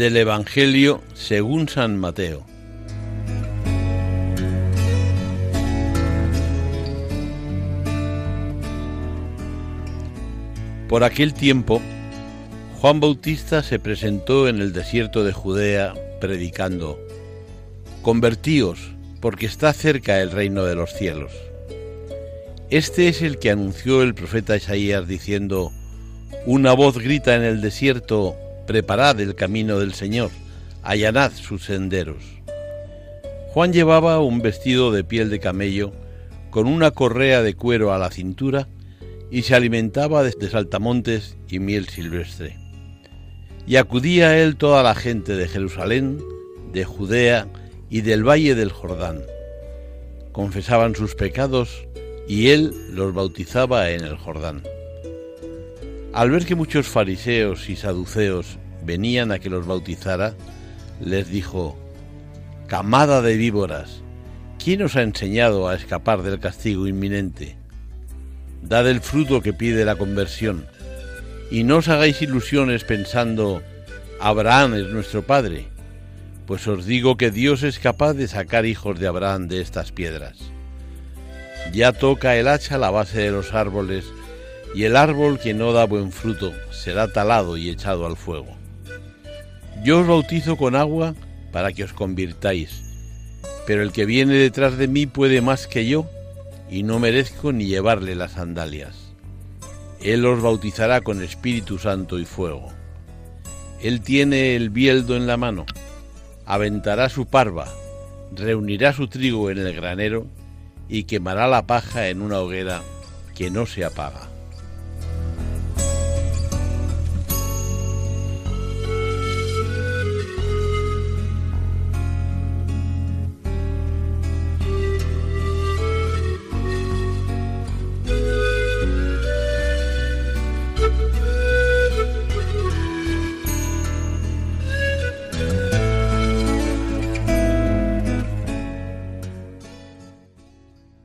Del Evangelio según San Mateo. Por aquel tiempo, Juan Bautista se presentó en el desierto de Judea predicando, Convertíos, porque está cerca el reino de los cielos. Este es el que anunció el profeta Isaías diciendo, Una voz grita en el desierto, Preparad el camino del Señor, allanad sus senderos. Juan llevaba un vestido de piel de camello, con una correa de cuero a la cintura, y se alimentaba de saltamontes y miel silvestre. Y acudía a él toda la gente de Jerusalén, de Judea y del valle del Jordán. Confesaban sus pecados y él los bautizaba en el Jordán. Al ver que muchos fariseos y saduceos venían a que los bautizara, les dijo, Camada de víboras, ¿quién os ha enseñado a escapar del castigo inminente? dad el fruto que pide la conversión, y no os hagáis ilusiones pensando, Abraham es nuestro Padre, pues os digo que Dios es capaz de sacar hijos de Abraham de estas piedras. Ya toca el hacha la base de los árboles, y el árbol que no da buen fruto será talado y echado al fuego. Yo os bautizo con agua para que os convirtáis, pero el que viene detrás de mí puede más que yo, y no merezco ni llevarle las sandalias. Él os bautizará con Espíritu Santo y fuego. Él tiene el bieldo en la mano, aventará su parva, reunirá su trigo en el granero y quemará la paja en una hoguera que no se apaga.